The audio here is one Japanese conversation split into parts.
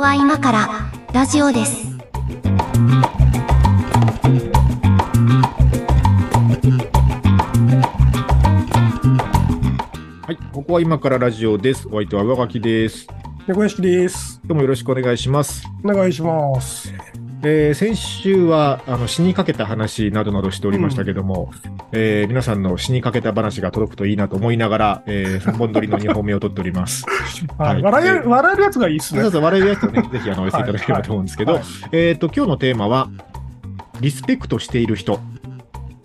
こは今からラジオです。はい、ここは今からラジオです。お相手は上垣です。猫屋敷です。今日もよろしくお願いします。お願いします。えー先週はあの死にかけた話などなどしておりましたけども、えー皆さんの死にかけた話が届くといいなと思いながら、えー、3本撮りの2本目を撮っております。はい。笑えでる笑えるやつがいいっすね。そう。そう、笑いやつをね、ぜひあの、お寄せいただければと思うんですけど、はい。えっ、と、今日のテーマは、リスペクトしている人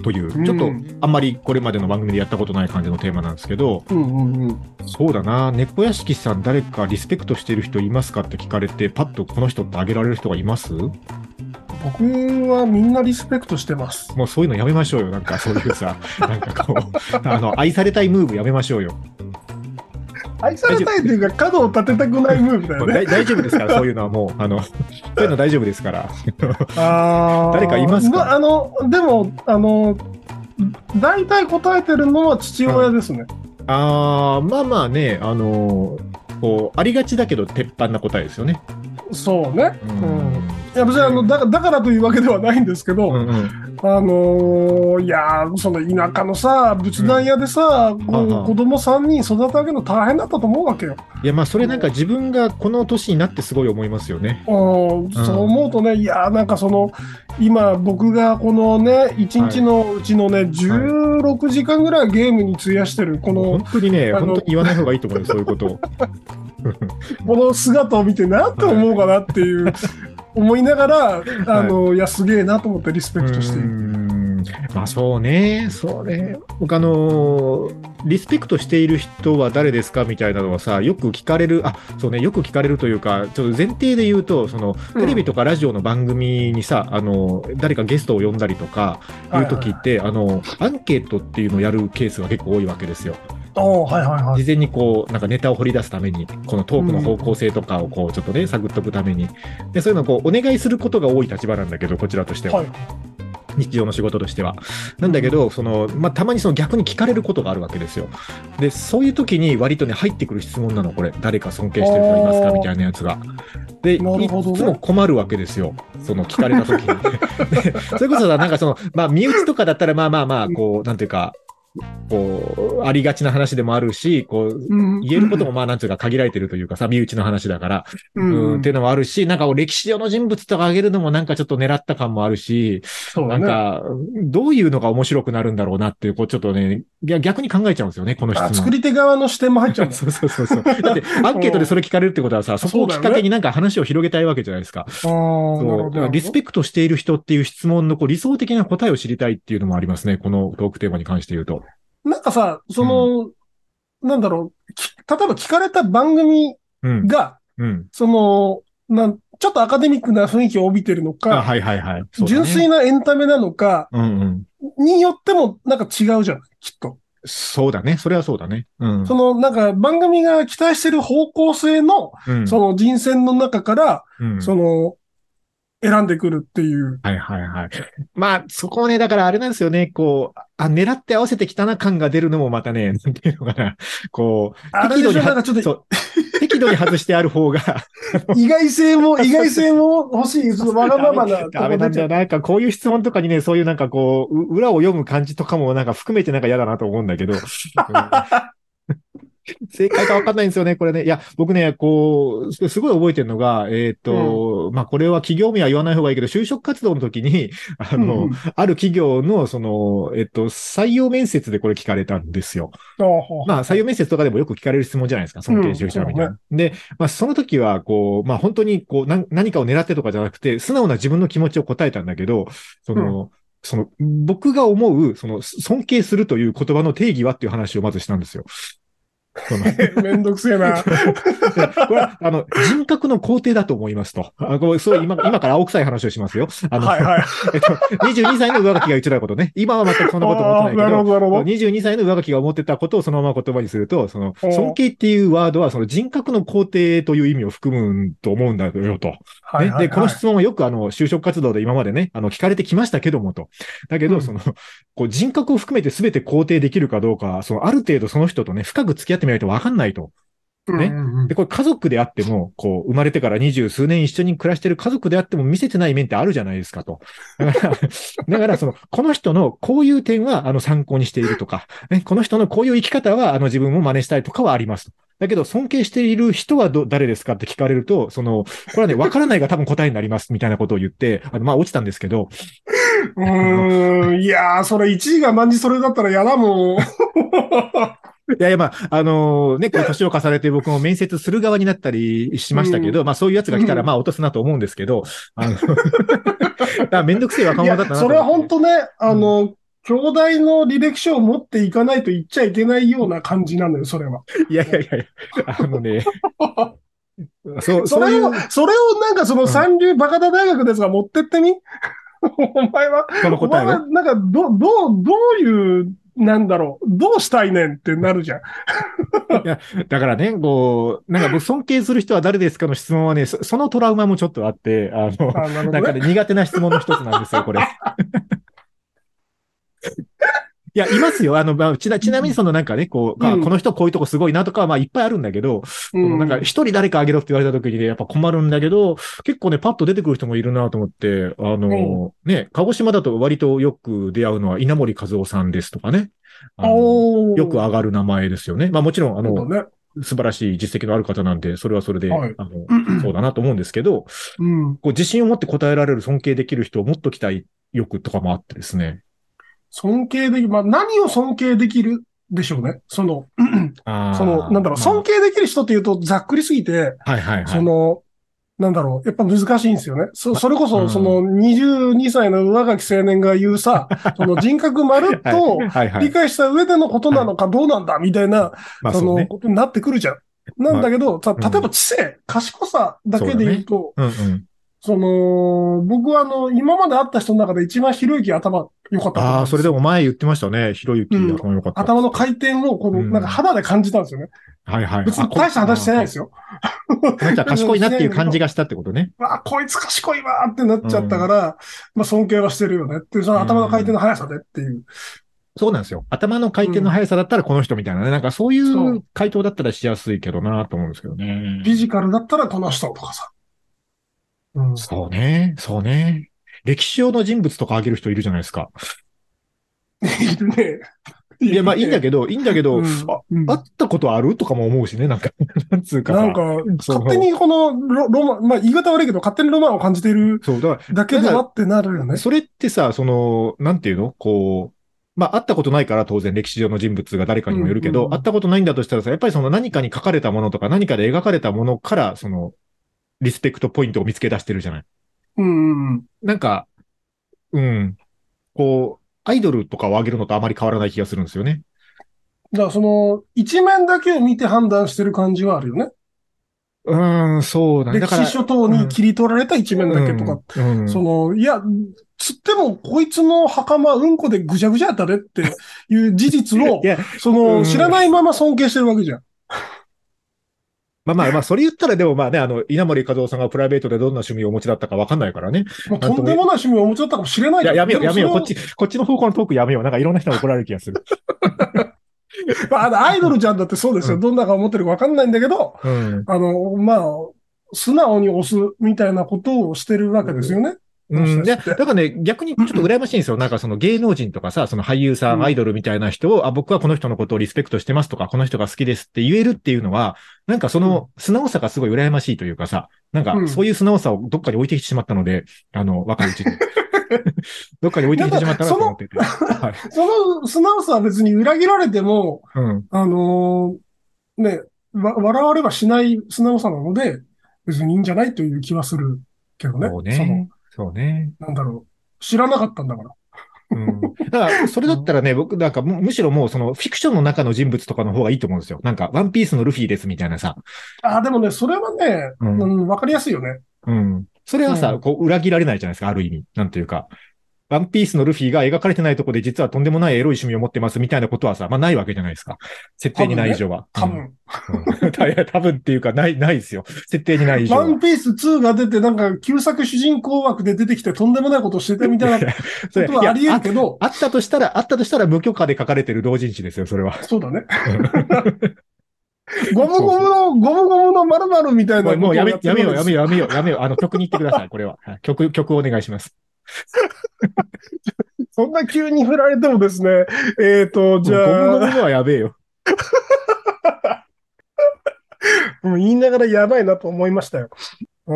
という、ちょっとうんあんまりこれまでの番組でやったことない感じのテーマなんですけど、うんうんうん。そうだな、猫屋敷さん、誰かリスペクトしている人いますかって聞かれて、パッとこの人って挙げられる人がいます？僕はみんなリスペクトしてます。もうそういうのやめましょうよ。なんかそういうさ、なんかこう、あの、愛されたいムーブやめましょうよ。愛されたいっていうか、角を立てたくないムーブだよね。大大丈夫ですから、そういうのはもう、あの、そういうの大丈夫ですから。あー誰かいますか？まあの、でも、あの、大体答えてるのは父親ですね。あー、まあまあね、あのこう、ありがちだけど、鉄板な答えですよね。そうね。ううん。いや、別にあのだ、だからというわけではないんですけど、うんうん。あのーいやーその田舎のさ、仏壇屋でさ、こうはは子供3人育て上げるの大変だったと思うわけよ。いや、まあ、それなんか自分がこの年になってすごい思いますよね。うん、そう思うとね、いやーなんかその、今、僕がこのね、1日のうちのね、16時間ぐらいゲームに費やしてる、この本、当にね、本当に言わない方がいいと思うよ、そういうことを。この姿を見て、なんて思うかなっていう、思いながら、あの、いや、すげえなと思ってリスペクトしていうる。まあそうね、そうね。僕あのーリスペクトしている人は誰ですかみたいなのはさ、よく聞かれる、あ、そうね、よく聞かれるというか、ちょっと前提で言うと、その、うんテレビとかラジオの番組にさ、あの、誰かゲストを呼んだりとか、いう時って、あの、アンケートっていうのをやるケースが結構多いわけですよ。おーはいはいはい。事前にこう、なんかネタを掘り出すために、このトークの方向性とかをこう、ちょっとね、探っとくために。で、そういうのをこう、お願いすることが多い立場なんだけど、こちらとしては。はい日常の仕事としては。なんだけど、その、まあ、たまにその逆に聞かれることがあるわけですよ。で、そういう時に割とね、入ってくる質問なの、これ。誰か尊敬してる人いますか？みたいなやつが。で、いつも困るわけですよ。その聞かれた時に。でそれこそさ、なんかその、まあ、身内とかだったら、まあまあまあ、こう、なんていうか、こう、ありがちな話でもあるし、こう、うん言えることもまあなんていうか限られてるというかさ、身内の話だから、うんうん、っていうのもあるし、なんか歴史上の人物とか挙げるのもなんかちょっと狙った感もあるし。なんか、どういうのが面白くなるんだろうなっていう、こうちょっとね、逆に考えちゃうんですよね、この質あ問。作り手側の視点も入っちゃう。そうそうそうそう。だって、アンケートでそれ聞かれるってことはさ、そこをきっかけになんか話を広げたいわけじゃないですか。そう。リスペクトしている人っていう質問のこう理想的な答えを知りたいっていうのもありますね、このトークテーマに関して言うと。なんかさ、その、なんだろう、き例えば聞かれた番組うん。が、うん。その、なん、ちょっとアカデミックな雰囲気を帯びてるのあ、か、はいはいはい。ね純粋なエンタメなのか、うんうん。によってもなんか違うじゃん、きっと。そうだね。それはそうだね。うん。その、なんか番組が期待してる方向性の、うんその人選の中から、うんその、選んでくるっていう。はいはいはい。まあ、そこをね、だからあれなんですよね、こう、あ、狙って合わせてきたな感が出るのもまたね、なんていうのかな、こう、あれでしょ、適度にはなんかちょっとそう、適度に外してある方が、意外性も、意外性も欲しい、そのわがままなダメなんだよ。なんかこういう質問とかにね、そういうなんかこう、う裏を読む感じとかもなんか含めてなんか嫌だなと思うんだけど。う ん正解かわかんないんですよね、これね。いや、僕ね、こう、すすごい覚えてるのが、えっ、と、まあ、これは企業名は言わない方がいいけど、就職活動の時に、あの、うんある企業の、その、えっと、採用面接でこれ聞かれたんですよ。まあ、採用面接とかでもよく聞かれる質問じゃないですか。尊敬してる人はみたいな。で、まあ、その時は、こう、まあ、本当に、こう、何何かを狙ってとかじゃなくて、素直な自分の気持ちを答えたんだけど、その、その、僕が思う、その、尊敬するという言葉の定義はっていう話をまずしたんですよ。めんどくせえな。これは、あの、人格の肯定だと思いますと。あこれそう今、今から青臭い話をしますよ。あの、はいはい。えっと、22歳の上書きが言ってたことね。今は全くそんなこと思ってないけどど、なるほど。22歳の上書きが思ってたことをそのまま言葉にすると、その、お尊敬っていうワードは、その人格の肯定という意味を含むと思うんだよと。はいはいはいねで、この質問はよくあの、就職活動で今までね、あの、聞かれてきましたけどもと。だけど、うんその、こう、人格を含めて全て肯定できるかどうか、その、ある程度その人とね、深く付き合ってみないとわかんないと。ね。で、これ家族であっても、こう、生まれてから二十数年一緒に暮らしてる家族であっても見せてない面ってあるじゃないですかと。だから、だからその、この人のこういう点は、あの、参考にしているとか、ね、この人のこういう生き方は、あの、自分も真似したいとかはありますと。だけど、尊敬している人はど、誰ですかって聞かれると、その、これはね、わからないが多分答えになります、みたいなことを言って、あの、まあ、落ちたんですけど。うーん、いやー、それ一位が何時それだったら嫌だもん。いやいや、まあ、あのー、ね、こう年を重ねて僕も面接する側になったりしましたけど、うん、まあそういうやつが来たら、まあ落とすなと思うんですけど、あの、めんどくせえ若者だったなそれは本当ね、あの、うん。兄弟の履歴書を持っていかないと言っちゃいけないような感じなのよ、それは。いやいやいやあのね。そう、それを、それをなんかその三流バカダ大学ですが持ってってみ、お前は、その答えは？なんか、ど、どう、どういうなんだろう、どうしたいねんってなるじゃん。いや、だからね、こう、なんか僕尊敬する人は誰ですかの質問はね、そそのトラウマもちょっとあって、あの、あなね、なんかね、苦手な質問の一つなんですよ、これ。いや、いますよ。あの、まあ、ちな、ちなみにそのなんかね、こう、うん、この人こういうとこすごいなとかは、まあ、いっぱいあるんだけど、うん、なんか一人誰かあげろって言われた時にね、やっぱ困るんだけど、結構ね、パッと出てくる人もいるなと思って、あの、うん、ね、鹿児島だと割とよく出会うのは稲森和夫さんですとかね。よく上がる名前ですよね。まあもちろん、あの、ね、素晴らしい実績のある方なんで、それはそれで、はい、あの、そうだなと思うんですけど、うん、こう自信を持って答えられる尊敬できる人を持っときたい欲とかもあってですね。尊敬できる、まあ何を尊敬できるでしょうね？その、その、なんだろう、尊敬できる人って言うとざっくりすぎて、はいはいはい。その、なんだろう、やっぱ難しいんですよね。そ、それこそ、その22歳の上垣青年が言うさ、その人格まるっと理解した上でのことなのかどうなんだみたいな、そのことになってくるじゃん。なんだけど、例えば知性、賢さだけで言うと、その、僕はあの、今まで会った人の中で一番ひろゆき頭良かった。ああ、それでも前言ってましたね。ひろゆき頭良かった、頭の回転を、この、なんか肌で感じたんですよね。はいはい。別に大した話してないですよ。賢いなっていう感じがしたってことね。あ、こいつ賢いわってなっちゃったから、まあ尊敬はしてるよねっていう、その頭の回転の速さでっていう。そうなんですよ。頭の回転の速さだったらこの人みたいなね。なんかそういう回答だったらしやすいけどなと思うんですけどね。フィジカルだったらこの人とかさ。うん、そうね。そうね。歴史上の人物とかあげる人いるじゃないですか。いるね。いや、まあいいんだけど、いいんだけど、うん、あ、うん、会ったことある？とかも思うしね、なんか、なんつうか。なんか、勝手にこのロロマン、まあ言い方悪いけど、勝手にロマンを感じているそうだだけではってなるよね。それってさ、その、なんていうの？こう、まあ、会ったことないから当然歴史上の人物が誰かにもよるけど、うんうん、会ったことないんだとしたらさ、やっぱりその何かに書かれたものとか何かで描かれたものから、その、リスペクトポイントを見つけ出してるじゃない。うん、うん。なんか、うん。こう、アイドルとかを上げるのとあまり変わらない気がするんですよね。だからその、一面だけを見て判断してる感じはあるよね。うん、そうだね。歴史書等に切り取られた一面だけとか、うんうん、その、いや、つっても、こいつの袴うんこでぐちゃぐちゃやったでっていう事実を、その、知らないまま尊敬してるわけじゃん。まあまあまあ、それ言ったらでもまあね、あの、稲森和夫さんがプライベートでどんな趣味をお持ちだったかわかんないからね。まあ、とんでもない趣味をお持ちだったかもしれないいや、やめよう、やめよう。こっち、こっちの方向のトークやめよう。なんかいろんな人が怒られる気がする。まあ、アイドルちゃんだってそうですよ。うん、どんなか思ってるかわかんないんだけど、うん、あの、まあ、素直に押すみたいなことをしてるわけですよね。うん。で、だからね、逆にちょっと羨ましいんですよ。なんかその芸能人とかさ、その俳優さん、アイドルみたいな人を、あ、僕はこの人のことをリスペクトしてますとか、この人が好きですって言えるっていうのは、なんかその素直さがすごい羨ましいというかさ、なんかそういう素直さをどっかに置いてきてしまったので、あの、若いうちに。どっかに置いてきてしまったなと思ってて。はい、その素直さは別に裏切られても、うん、あのー、ね、わ、笑われはしない素直さなので、別にいいんじゃないという気はするけどね。そうね。そうね。なんだろう。知らなかったんだから。うん。だから、それだったらね、僕、なんかむ、むしろもう、その、フィクションの中の人物とかの方がいいと思うんですよ。なんか、ワンピースのルフィですみたいなさ。ああ、でもね、それはね、うん、わ、かりやすいよね。うん。それはさ、うん、こう、裏切られないじゃないですか、ある意味。なんというか。ワンピースのルフィが描かれてないとこで実はとんでもないエロい趣味を持ってますみたいなことはさ、まあないわけじゃないですか。設定にない以上は。多分。うん、多分っていうか、ない、ないですよ。設定にない以上は。ワンピース2が出て、なんか、旧作主人公枠で出てきてとんでもないことをしてたみたいな ことはあり得るけどあ。あったとしたら、あったとしたら無許可で書かれてる同人誌ですよ、それは。そうだね。ゴムゴムの、ゴムゴムの〇〇みたいなもうやめ、やめよう、やめよう、やめよう、やめよう。あの、曲に行ってください、これは。曲、曲お願いします。そんな急に振られてもですね、えっ、ー、と、じゃあ。ゴムゴムはやべえよ。もう言いながらやばいなと思いましたよ。うー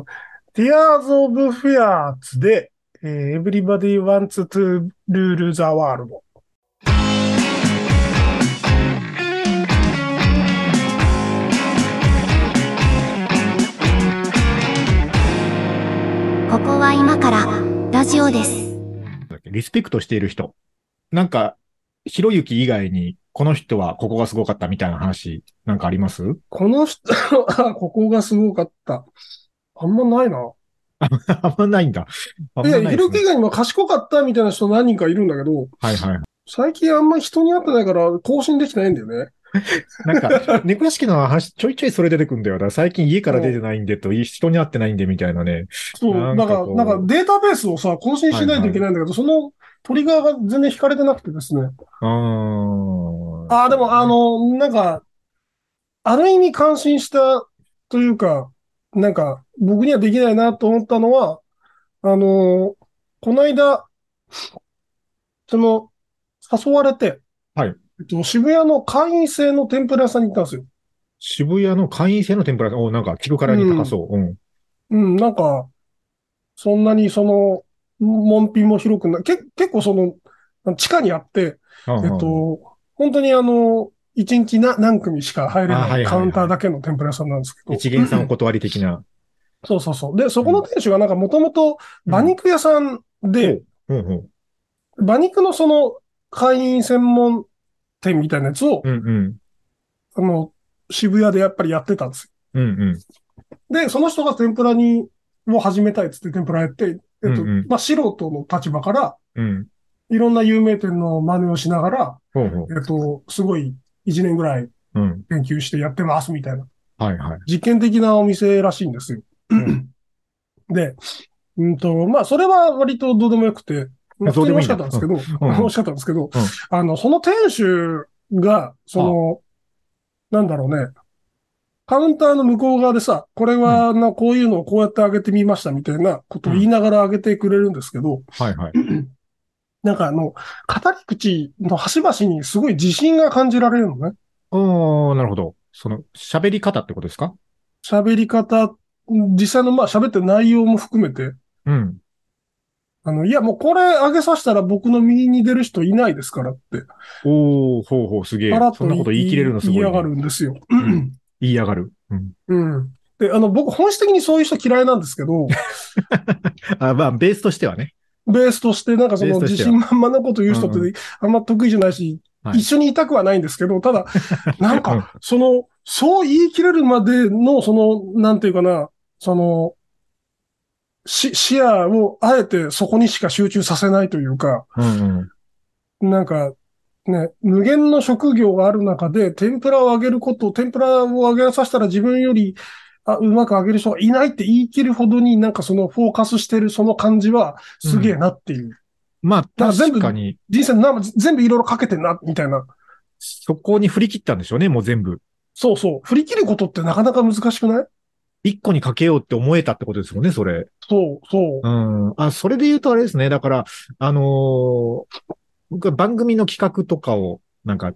ん。Tears of Fears で、えー、Everybody Wants to Rule the World。ここは今からラジオです。リスペクトしている人。なんか、ひろゆき以外に、この人はここがすごかったみたいな話、なんかあります？この人は ここがすごかった。あんまないな。あんまないんだ。いや、ひろゆき以外にも賢かったみたいな人何人かいるんだけど、はいはい。最近あんま人に会ってないから更新できてないんだよね。なんか、猫屋敷の話、ちょいちょいそれ出てくんだよ。最近家から出てないんでと、人に会ってないんでみたいなね。そう、なんか、なんかデータベースをさ、更新しないといけないんだけど、はいはい、そのトリガーが全然引かれてなくてですね。ああ。あでもあの、なんか、ある意味感心したというか、なんか、僕にはできないなと思ったのは、あの、この間、その、誘われて、はい。えっと、渋谷の会員制の天ぷら屋さんに行ったんですよ。渋谷の会員制の天ぷら屋さん、おなんか聞くからに高そう。うん。うん、なんか、そんなにその、門品も広くない、け結構その、地下にあって、えっと、本当にあの、一日な何組しか入れないカウンターだけの天ぷら屋さんなんですけど。一元さんお断り的な。そうそうそう。で、そこの店主がなんかもともと馬肉屋さんで、馬肉のその会員専門店みたいなやつを、うんうん、あの、渋谷でやっぱりやってたんですよ。うんうん、で、その人が天ぷらに、を始めたいっつって天ぷらやって、えっと、うんうん、まあ、素人の立場から、うん、いろんな有名店の真似をしながら、ほうほうえっと、すごい1年ぐらい研究してやってますみたいな。はいはい。実験的なお店らしいんですよ。で、うんと、まあ、それは割とどうでもよくて、まあ、普通に美味しかったんですけど、美味しかったんですけど、あの、その店主が、その、なんだろうね、カウンターの向こう側でさ、これは、な、こういうのをこうやってあげてみましたみたいなことを言いながらあげてくれるんですけど、はいはい。なんかあの、語り口の端々にすごい自信が感じられるのね。ああ、なるほど。その、喋り方ってことですか？喋り方、実際のまあ喋ってる内容も含めて。うん。あの、いや、もうこれ上げさせたら僕の右に出る人いないですからって。おー、ほうほう、すげえ。そんなこと言い切れるのすごい、ね、言いやがるんですよ。うん、言いやがる。うん。うん。で、あの、僕本質的にそういう人嫌いなんですけど。あまあ、ベースとしてはね。ベースとして、なんかその自信満々なこと言う人ってあんま得意じゃないし、はい、一緒にいたくはないんですけど、ただ、なんか、その、そう言い切れるまでの、その、なんていうかな、その、し、視野をあえてそこにしか集中させないというか、うんうん、なんか、ね、無限の職業がある中で、天ぷらを揚げること、天ぷらを揚げさせたら自分より、あ、うまく揚げる人がいないって言い切るほどになんかそのフォーカスしてるその感じはすげえなっていう。うん、まあ、確かに。人生な全部いろいろかけてんな、みたいな。そこに振り切ったんでしょうね、もう全部。そうそう。振り切ることってなかなか難しくない？一個にかけようって思えたってことですもんね、それ。そう、そう。うん。あ、それで言うとあれですね。だから、あのー、僕は番組の企画とかを、なんか、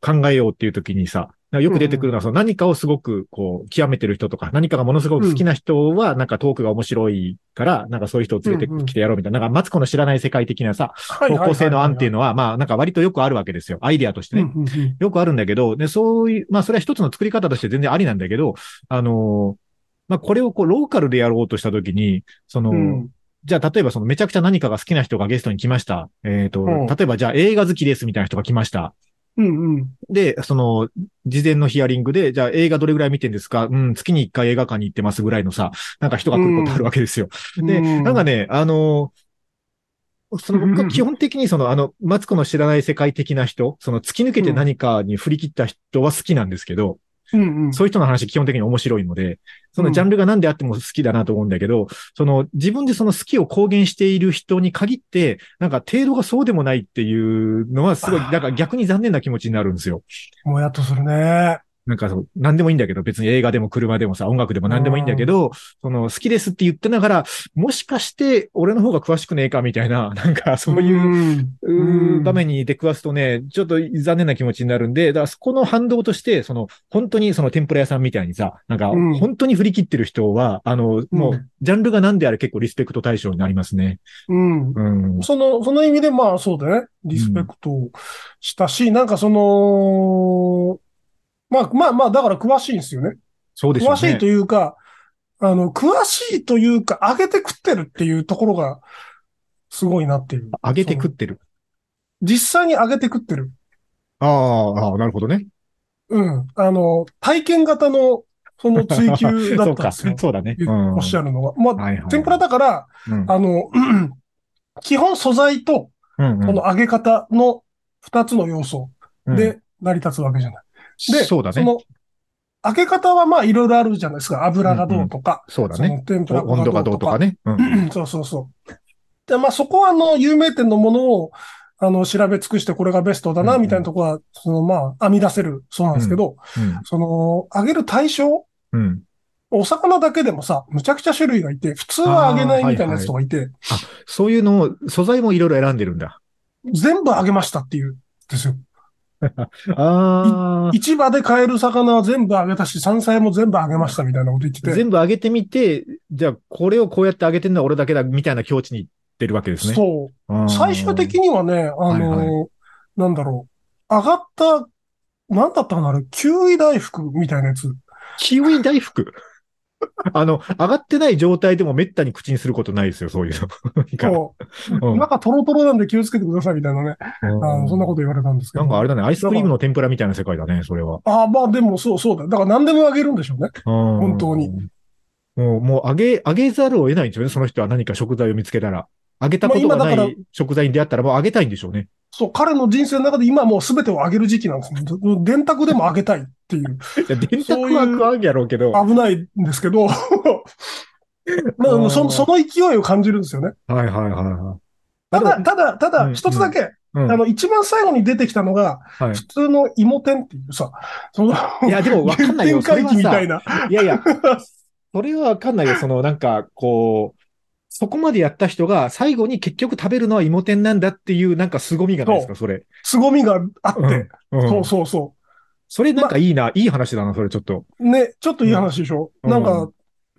考えようっていう時にさ、よく出てくるのは、その何かをすごく、こう、極めてる人とか、何かがものすごく好きな人は、なんかトークが面白いから、なんかそういう人を連れてきてやろうみたいな、なんかマツコの知らない世界的なさ、方向性の案っていうのは、まあ、なんか割とよくあるわけですよ。アイディアとしてね。よくあるんだけど、で、そういう、まあ、それは一つの作り方として全然ありなんだけど、あのまあ、これをこう、ローカルでやろうとしたときに、その、じゃあ、例えばそのめちゃくちゃ何かが好きな人がゲストに来ました。えっ、ー、と、例えばじゃあ映画好きですみたいな人が来ました。うんうん。で、その、事前のヒアリングで、じゃあ映画どれぐらい見てんですか？うん、月に一回映画館に行ってますぐらいのさ、なんか人が来ることあるわけですよ。うん、で、なんかね、あの、その僕は基本的にその、あの、マツコの知らない世界的な人、その突き抜けて何かに振り切った人は好きなんですけど、うんうん、そういう人の話基本的に面白いので、そのジャンルが何であっても好きだなと思うんだけど、うん、その自分でその好きを公言している人に限って、なんか程度がそうでもないっていうのはすごい、なんか逆に残念な気持ちになるんですよ。もやっとするね。なんかそう、何でもいいんだけど、別に映画でも車でもさ、音楽でも何でもいいんだけど、その、好きですって言ってながら、もしかして俺の方が詳しくねえかみたいな、なんかそういう、場面に出くわすとね、ちょっと残念な気持ちになるんで、だからそこの反動として、その、本当にその天ぷら屋さんみたいにさ、なんか、本当に振り切ってる人は、あの、もう、ジャンルが何であれ結構リスペクト対象になりますね。うん。うん、その、その意味で、まあそうだね。リスペクトしたし、うん、なんかその、まあまあまあ、だから詳しいんですよね。そうですね。詳しいというか、あの、詳しいというか、上げて食ってるっていうところが、すごいなっていう。上げて食ってる実際に上げて食ってる。ああ、なるほどね。うん。あの、体験型の、その追求だったんですよ。そうだね、うん。おっしゃるのは。まあ、はいはい、天ぷらだから、うん、あの、基本素材と、この揚げ方の二つの要素で成り立つわけじゃない。で、そうだね。その、開け方はまあいろいろあるじゃないですか。油がどうとか。うんうん、そうだね。天ぷら温度がどうとかね。うん、そうそうそう。で、まあそこはあの、有名店のものを、あの、調べ尽くしてこれがベストだな、みたいなところは、うんうん、そのまあ、編み出せるそうなんですけど、うんうん、その、揚げる対象、うん、お魚だけでもさ、むちゃくちゃ種類がいて、普通は揚げないみたいなやつとかいて。あはいはい、あ、そういうのを、素材もいろいろ選んでるんだ。全部揚げましたっていう、ですよ。あ市場で買える魚は全部あげたし、山菜も全部あげましたみたいなこと言ってて。全部あげてみて、じゃあこれをこうやってあげてるのは俺だけだみたいな境地に行ってるわけですね。そう。最終的にはね、あのはいはい、なんだろう。上がった、なんだったかなあれ、キウイ大福みたいなやつ。キウイ大福？あの、上がってない状態でもめったに口にすることないですよ、そういうの。そう。なんかトロトロなんで気をつけてくださいみたいなね。あのそんなこと言われたんですけど。なんかあれだね、アイスクリームの天ぷらみたいな世界だね、それは。ああ、まあでもそうそうだ。だから何でもあげるんでしょうね。本当に。もう、もうあげ、あげざるを得ないんですよね、その人は何か食材を見つけたら。あげたことがない食材に出会ったらもうあげたいんでしょうね。そう、彼の人生の中で今もう全てをあげる時期なんですね。電卓でもあげたいっていう。いや、電卓は食わんやろうけど。危ないんですけど。まあ、そその勢いを感じるんですよね。はいはいはいはい。ただ、ただ、ただ、一つだけ、うん、あの、一番最後に出てきたのが、はい、普通の芋天っていうさ、その、いや、でもわかんないよ。回帰みたいな。いやいや、それはわかんないよ。その、なんか、こう、そこまでやった人が最後に結局食べるのは芋天なんだっていうなんか凄みがないですか、それ。凄みがあって、うんうん、そうそうそう。それなんかいいな、ま、いい話だな、それちょっと。ね、ちょっといい話でしょ。うん、なんか、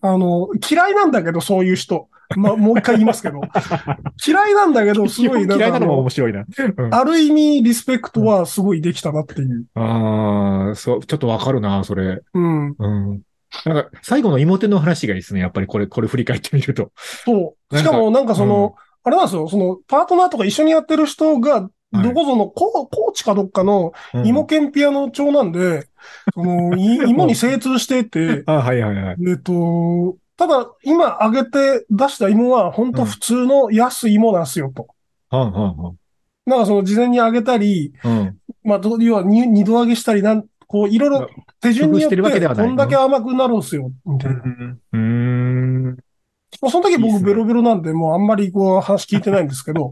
あの、嫌いなんだけど、そういう人。ま、もう一回言いますけど。嫌いなんだけど、すごいなんか。嫌いなのも面白いな。ある意味、リスペクトはすごいできたなっていう。ああ、そう、ちょっとわかるな、それ。うん。うん。なんか、最後の妹の話がいいですね。やっぱりこれ、これ振り返ってみると。そう。しかもなんかその、うん、あれなんですよ、その、パートナーとか一緒にやってる人が、どこぞの、コーチかどっかの芋けんぴ屋の長なんで、その、芋に精通してて、あ、はいはいはい。えっと、ただ、今揚げて出した芋は、本当普通の安い芋なんですよ、と。はんはんはん。なんかその事前に揚げたり、うん、まあ、要は二度揚げしたりなん、こう、いろいろ手順によって、こんだけ甘くなるんすよ、みたいな。うん。その時僕ベロベロなんで、もうあんまりこう話聞いてないんですけど。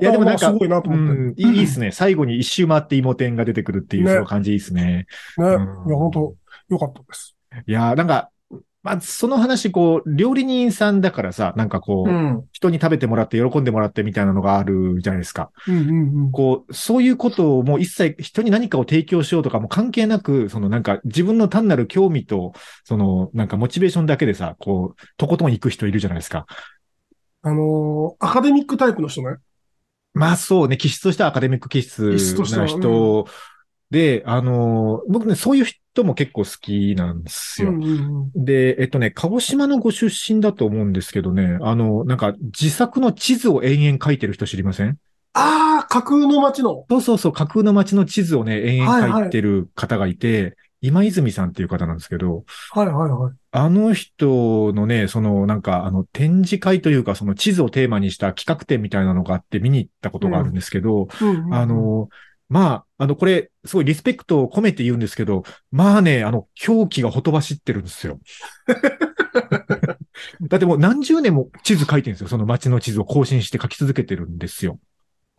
いや、でもなんか、すごいなと思って。いいですね。最後に一周回って芋天が出てくるっていう、その感じいいですね。ね。いや、本当よかったです。いや、なんか、まあ、その話、こう、料理人さんだからさ、なんかこう、うん、人に食べてもらって喜んでもらってみたいなのがあるじゃないですか。うんうんうん、こう、そういうことをもう一切人に何かを提供しようとかも関係なく、そのなんか自分の単なる興味と、そのなんかモチベーションだけでさ、こう、とことん行く人いるじゃないですか。あのー、アカデミックタイプの人ね。まあそうね、気質としてはアカデミック気質な人で、あの、僕ね、そういう人も結構好きなんですよ。うんうんうん、で、えっとね、鹿児島のご出身だと思うんですけどね、あの、なんか自作の地図を延々書いてる人知りません？ああ、架空の街の。そうそうそう、架空の街の地図をね、延々書いてる方がいて、はいはい、今泉さんっていう方なんですけど、はいはいはい。あの人のね、そのなんかあの展示会というかその地図をテーマにした企画展みたいなのがあって見に行ったことがあるんですけど、うんうんうん、あの、まあ、あの、これ、すごいリスペクトを込めて言うんですけど、まあね、あの、狂気がほとばしってるんですよ。だってもう何十年も地図書いてるんですよ。その街の地図を更新して書き続けてるんですよ。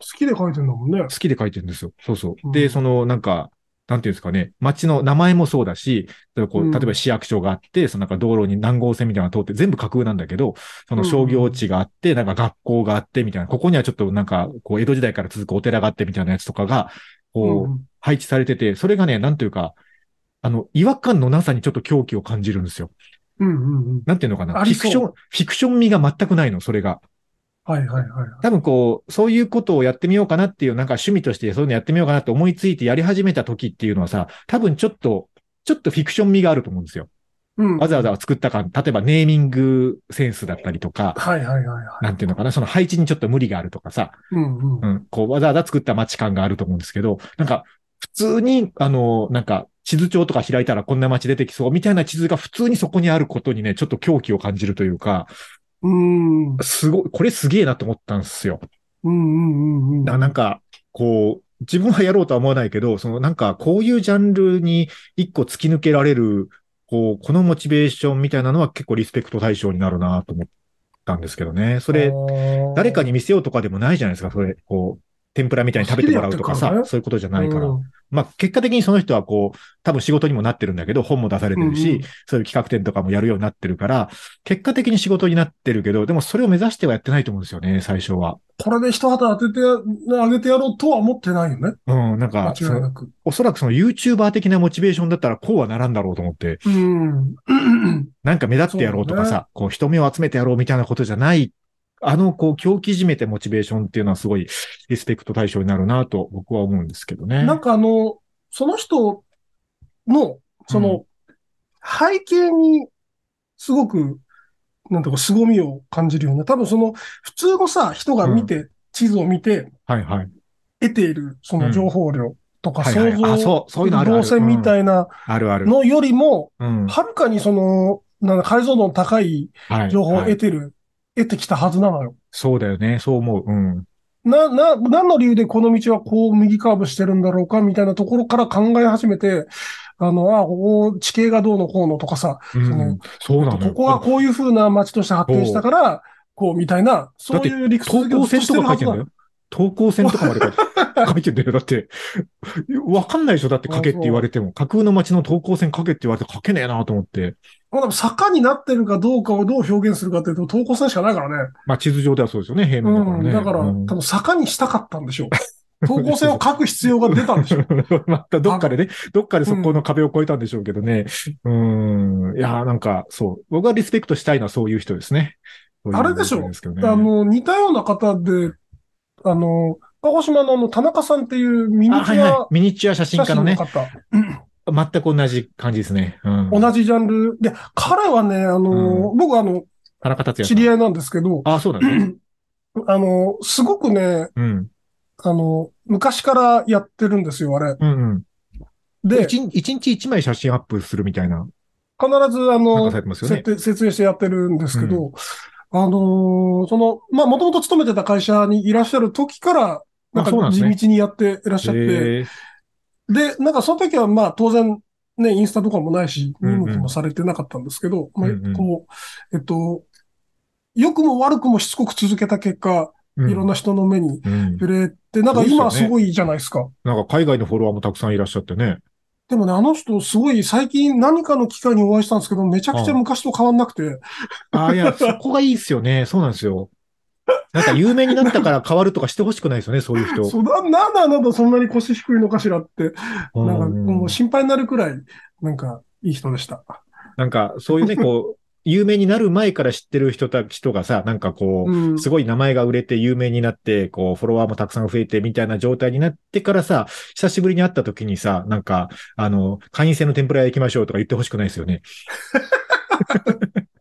好きで書いてんだもんね。好きで書いてるんですよ。そうそう。で、うん、その、なんか、なんていうんですかね、街の名前もそうだし、例えばこう、例えば市役所があって、そのなんか道路に南号線みたいなのが通って全部架空なんだけど、その商業地があって、なんか学校があってみたいな、ここにはちょっとなんか、こう、江戸時代から続くお寺があってみたいなやつとかが、こう、配置されてて、それがね、なんというか、あの、違和感のなさにちょっと狂気を感じるんですよ。うんうんうん。なんていうのかな？フィクション、フィクション味が全くないの、それが。はいはいはい。多分こう、そういうことをやってみようかなっていう、なんか趣味としてそういうのやってみようかなって思いついてやり始めた時っていうのはさ、多分ちょっと、ちょっとフィクション味があると思うんですよ。うん、わざわざ作ったか、例えばネーミングセンスだったりとか、はいはいはい、はい。なんていうのかな、その配置にちょっと無理があるとかさ、うんうん、うん、こうわざわざ作った街感があると思うんですけど、なんか普通に、あの、なんか地図帳とか開いたらこんな街出てきそうみたいな地図が普通にそこにあることにね、ちょっと狂気を感じるというか、うん。すごい、これすげえなと思ったんですよ。うんうんうんうん。なんか、こう、自分はやろうとは思わないけど、そのなんかこういうジャンルに一個突き抜けられる、こう、このモチベーションみたいなのは結構リスペクト対象になるなと思ったんですけどね。それ、誰かに見せようとかでもないじゃないですか、それ、こう、天ぷらみたいに食べてもらうとかさ、ね、そういうことじゃないから。うん、まあ、結果的にその人はこう、多分仕事にもなってるんだけど、本も出されてるし、うんうん、そういう企画展とかもやるようになってるから、結果的に仕事になってるけど、でもそれを目指してはやってないと思うんですよね、最初は。これで一旗当ててあげてやろうとは思ってないよね。うん、なんか、おそらくその YouTuber 的なモチベーションだったらこうはならんだろうと思って。うん。なんか目立ってやろうとかさ、ね、こう人目を集めてやろうみたいなことじゃないあの、こう、狂気じめてモチベーションっていうのはすごいリスペクト対象になるなと僕は思うんですけどね。なんかあの、その人の、その、背景にすごく、なんとか凄みを感じるような、多分その、普通のさ、人が見て、うん、地図を見て、はいはい。得ている、その情報量とか、想像、そう、そういうのある動線みたいなのよりも、はるかにその、なん解像度の高い。情報を得てる得てきたはずなのよ。そうだよね。そう思う。うん。な、な、何の理由でこの道はこう右カーブしてるんだろうかみたいなところから考え始めて、あの、あ、ここ地形がどうのこうのとかさ、うん、そのそうなのここはこういう風な街として発展したから、こうみたいな、そういう理屈投稿線とか書いてんだよ。投稿線とかまで 書いてんだよ。だって、わかんないでしょ？だって書けって言われても。架空の街の投稿線書けって言われて書けねえなと思って。まあ、坂になってるかどうかをどう表現するかっていうと、投稿線しかないからね。まあ、地図上ではそうですよね、平面だからね。うん、だから、うん、多分坂にしたかったんでしょう。投稿線を書く必要が出たんでしょう。またどっかでね、どっかでそこの壁を越えたんでしょうけどね。うん、いやなんか、そう。僕がリスペクトしたいのはそういう人ですね。ううあれでしょ、ね、あの、似たような方で、あの、鹿児島のあの、田中さんっていうミニチュア、はいはい、ミニチュア写真家のね。全く同じ感じですね。うん、同じジャンル。で、彼はね、あの、うん、僕あの、田中達也知り合いなんですけど、あ、そうだね。あの、すごくね、うん、あの、昔からやってるんですよ、あれ。うんうん、で、一日一枚写真アップするみたいな。必ず、あの、ね、設営してやってるんですけど、うん、あのー、その、まあ、もともと勤めてた会社にいらっしゃる時から、なんか地道にやっていらっしゃって、で、なんかその時はまあ当然ね、インスタとかもないし、見向きもされてなかったんですけど、まあ、こう、えっと、良くも悪くもしつこく続けた結果、いろんな人の目に触れて、なんか今すごいじゃないですか。なんか海外のフォロワーもたくさんいらっしゃってね。でもね、あの人すごい最近何かの機会にお会いしたんですけど、めちゃくちゃ昔と変わんなくて。ああ、いや、そこがいいっすよね。そうなんですよ。なんか有名になったから変わるとかしてほしくないですよね、そういう人。そうだ、なんだなんだそんなに腰低いのかしらって、なんかもう心配になるくらい、なんかいい人でした。なんかそういうね、こう、有名になる前から知ってる人た、人がさ、なんかこう、うん、すごい名前が売れて有名になって、こう、フォロワーもたくさん増えてみたいな状態になってからさ、久しぶりに会った時にさ、なんか、あの、会員制の天ぷら屋行きましょうとか言ってほしくないですよね。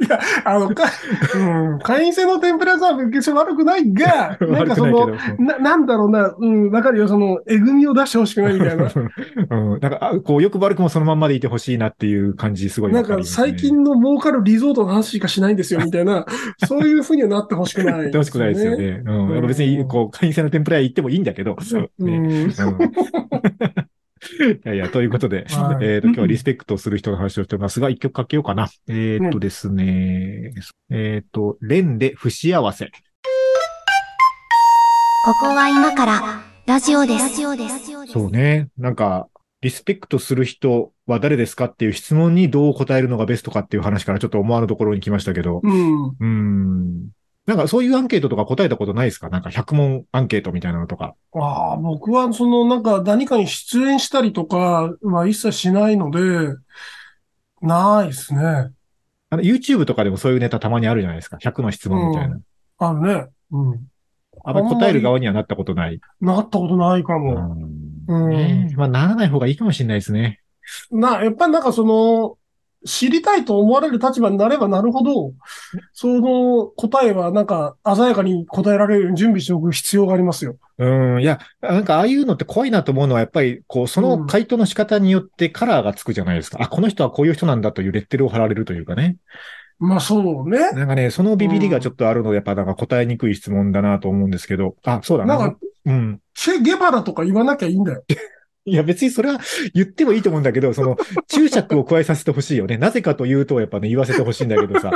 いや、あの、か、うん、会員制の天ぷらは決して悪くないが、なんかその、な、なんだろうな、うん、わかるよ、その、えぐみを出してほしくないみたいな。うん、なんか、こう、よく悪くもそのまんまでいてほしいなっていう感じ、すごい、ね、なんか、最近の儲かるリゾートの話しかしないんですよ、みたいな、そういうふうにはなってほしくない、ね。ってほしくないですよね。うん。うん、別に、こう、会員制の天ぷら屋行ってもいいんだけど、ね、うん。いやいや、ということで、はい、えっ、ー、と、今日はリスペクトする人の話をしておりますが、一曲かけようかな。えっ、ー、とですね、うん、えっ、ー、と、レンで不幸せ。ここは今からラジオです。そうね。なんか、リスペクトする人は誰ですかっていう質問にどう答えるのがベストかっていう話からちょっと思わぬところに来ましたけど。うん。うん。なんかそういうアンケートとか答えたことないですか？なんか100問アンケートみたいなのとか。ああ、僕はそのなんか何かに出演したりとかは一切しないので、ないですね。あの、YouTube とかでもそういうネタたまにあるじゃないですか。100の質問みたいな。うん、あるね。うん。あんまり答える側にはなったことない。なったことないかも。うん。うん、まあ、ならない方がいいかもしれないですね。な、やっぱりなんかその、知りたいと思われる立場になればなるほど、その答えはなんか鮮やかに答えられるように準備しておく必要がありますよ。うん、いや、なんかああいうのって怖いなと思うのは、やっぱり、こう、その回答の仕方によってカラーがつくじゃないですか。うん、あ、この人はこういう人なんだというレッテルを貼られるというかね。まあそうね。なんかね、そのビビりがちょっとあるので、やっぱなんか答えにくい質問だなと思うんですけど。あ、そうだな。なんか、うん。チェ・ゲバラとか言わなきゃいいんだよ。いや、別にそれは言ってもいいと思うんだけど、その、注釈を加えさせてほしいよね。なぜかというと、やっぱね、言わせてほしいんだけどさ。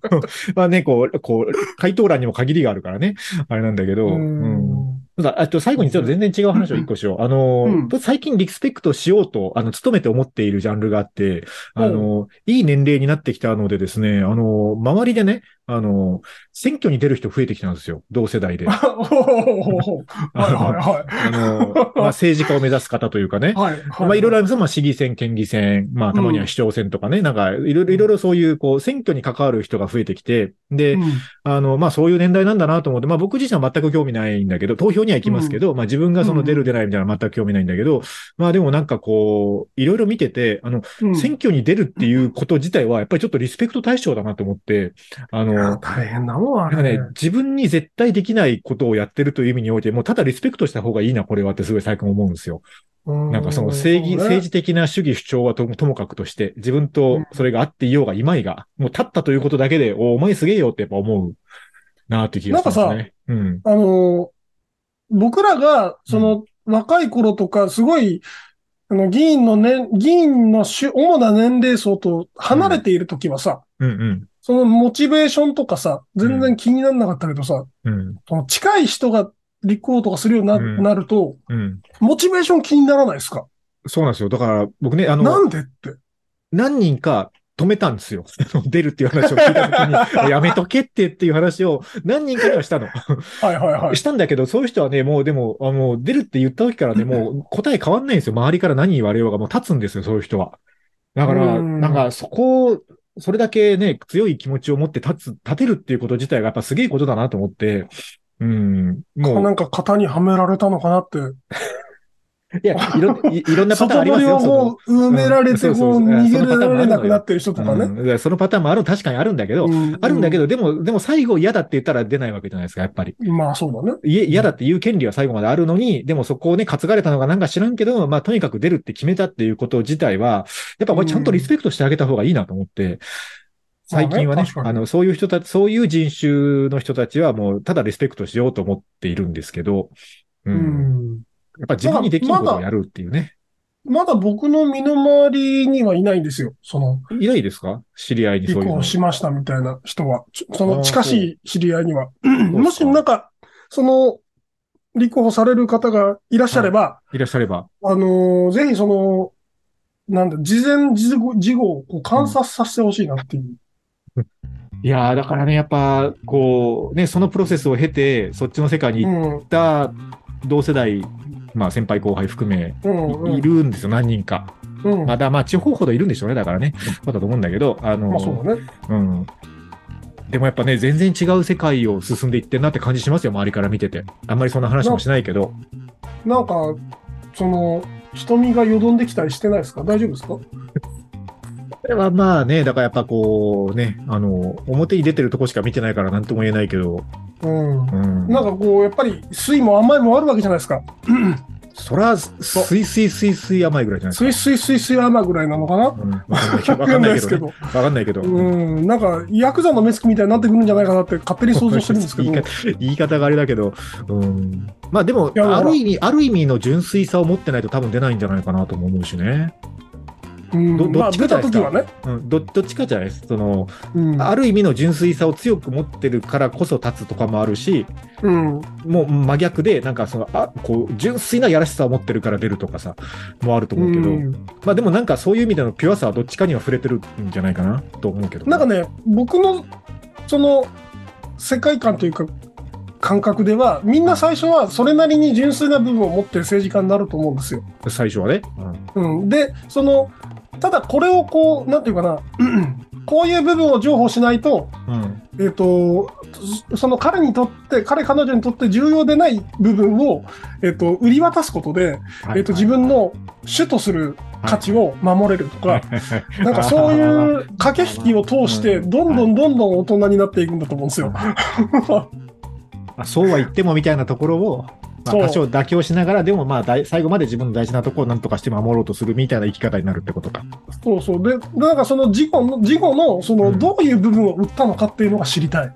まあね、こう、こう、回答欄にも限りがあるからね。あれなんだけど、うん。あと最後にちょっと全然違う話を一個しよう。あの、うん、最近リスペクトしようと、あの、努めて思っているジャンルがあって、あの、いい年齢になってきたのでですね、あの、周りでね、あの、選挙に出る人増えてきたんですよ。同世代で。あの、まあ、政治家を目指す方というかね。はい。まあ、いろいろあります。まあ、市議選、県議選、まあ、たまには市長選とかね、うん、なんか、いろいろ、いろいろそういう、こう、選挙に関わる人が増えてきて、で、うん、あの、まあ、そういう年代なんだなと思って、まあ、僕自身は全く興味ないんだけど、投票には行きますけど、うん、まあ、自分がその出る出ないみたいな全く興味ないんだけど、まあ、でもなんかこう、いろいろ見てて、あの、選挙に出るっていうこと自体は、やっぱりちょっとリスペクト対象だなと思って、あの、大変なもんあれね。自分に絶対できないことをやってるという意味において、もうただリスペクトした方がいいな、これはってすごい最近思うんですよ。なんかその正義、政治的な主義主張はとともかくとして、自分とそれがあっていようがいまいが、もう立ったということだけで、おお前すげえよってやっぱ思うなって気がしますね。なんかさ、うん、あの、僕らが、その、若い頃とか、すごい、あの、議員のね、議員の主、主な年齢層と離れているときはさ、うん。うんうん、そのモチベーションとかさ、全然気にならなかったけどさ、うん、その近い人が立候補とかするようにな,、なると、うん、モチベーション気にならないですか？そうなんですよ。だから僕ね、あの、なんでって。何人か止めたんですよ。出るっていう話を聞いたときに、やめとけってっていう話を何人かにはしたの。はいはいはい。したんだけど、そういう人はね、もうでも、あの、出るって言った時からね、もう答え変わんないんですよ。周りから何言われようがもう立つんですよ、そういう人は。だから、なんかそこを、それだけね、強い気持ちを持って立つ、立てるっていうこと自体がやっぱすげえことだなと思って、うん、もう。なんか型にはめられたのかなって。いや、いろいろんなパターンありますよ。もう埋められて、もう逃げられなくなってる人とかね。うん、そのパターンもある、確かにあるんだけど、うん、あるんだけど、でも、でも最後嫌だって言ったら出ないわけじゃないですか、やっぱり。まあそうだね。嫌だっていう権利は最後まであるのに、でもそこをね、担がれたのがなんか知らんけど、まあとにかく出るって決めたっていうこと自体は、やっぱこれちゃんとリスペクトしてあげた方がいいなと思って、最近はね、あ、ね、あの、そういう人たち、そういう人種の人たちはもう、ただリスペクトしようと思っているんですけど、うん。うんやっぱ自分にできることをやるっていうね。まだ僕の身の回りにはいないんですよ。その。いないですか？知り合いにそういう。離婚しましたみたいな人は。その近しい知り合いには。もしなんか、その、立候補される方がいらっしゃれば、はい、いらっしゃれば。あのー、ぜひその、なんだ、事前事後事後をこう観察させてほしいなっていう。うん、いやだからね、やっぱ、こう、ね、そのプロセスを経て、そっちの世界に行った同世代まあ、先輩後輩含め、いるんですよ、何人か。うん、まだまあ地方ほどいるんでしょうね、だからね。まだと思うんだけど、あの、まあそうだね。うん。でもやっぱね、全然違う世界を進んでいってんなって感じしますよ、周りから見てて。あんまりそんな話もしないけど。なんか、その、瞳がよどんできたりしてないですか？大丈夫ですか？れはまあね、だからやっぱこうね、あの、表に出てるとこしか見てないから何とも言えないけど。うん。うん、なんかこう、やっぱり酸いも甘いもあるわけじゃないですか。そら、すいすいすいすい甘いぐらいじゃないですか。すいすいすいすい甘いぐらいなのかなわ、うん、かんないけど。わかんないけど。うん。なんか、ヤクザの目つきみたいになってくるんじゃないかなって勝手に想像してるんですけど。言い方があれだけど、うん。まあでも、ある意味、ある意味の純粋さを持ってないと多分出ないんじゃないかなとも思うしね。どどっちかじゃないですか、ね。うん、どどっちかじゃないです。その、うん、ある意味の純粋さを強く持ってるからこそ立つとかもあるし、うん、もう真逆でなんかそのあこう純粋なやらしさを持ってるから出るとかさもあると思うけど、うん、まあでもなんかそういう意味でのピュアさはどっちかには触れてるんじゃないかなと思うけど。なんかね僕のその世界観というか感覚では、みんな最初はそれなりに純粋な部分を持ってる政治家になると思うんですよ。最初はね。うん、うん、で、その、ただこれをこう、なんていうかな、こういう部分を譲歩しないと、うん、えっ、と、その彼にとって、彼、彼女にとって重要でない部分を、えっ、と、売り渡すことで、はい、えっ、と、自分の主とする価値を守れるとか、はい、なんかそういう駆け引きを通して、どんどんどんどん大人になっていくんだと思うんですよ。そうは言ってもみたいなところを、まあ、多少妥協しながら、でもまあ最後まで自分の大事なところを何とかして守ろうとするみたいな生き方になるってことか。そうそう。で、なんかその事故の、事故の、その、どういう部分を売ったのかっていうのが知りたい。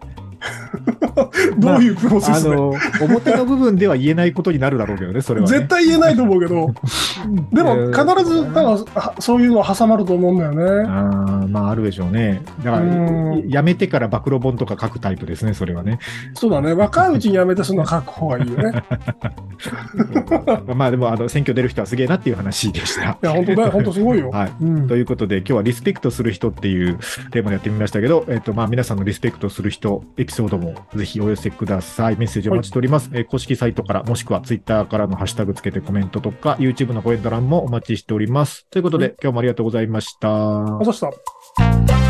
どういうプロセスで、まあ、あの、表の部分では言えないことになるだろうけどね、それは、ね、絶対言えないと思うけど、でも必ず、なんか、そういうのは挟まると思うんだよね。あまあ、あるでしょうね。だから、やめてから暴露本とか書くタイプですね、それはね。そうだね。若いうちにやめて、その書く方がいいよね。まあ、でも、あの、選挙出る人はすげえなっていう話でした。いや、本当だよ。本当すごいよ。はい、うん。ということで、今日はリスペクトする人っていうテーマでやってみましたけど、えっ、と、まあ、皆さんのリスペクトする人、エピソードもぜひお寄せください。メッセージお待ちしております。はい、えー、公式サイトから、もしくはツイッターからのハッシュタグつけてコメントとか、YouTube のコメント欄もお待ちしております。ということで、はい、今日もありがとうございました。ありがとうございました。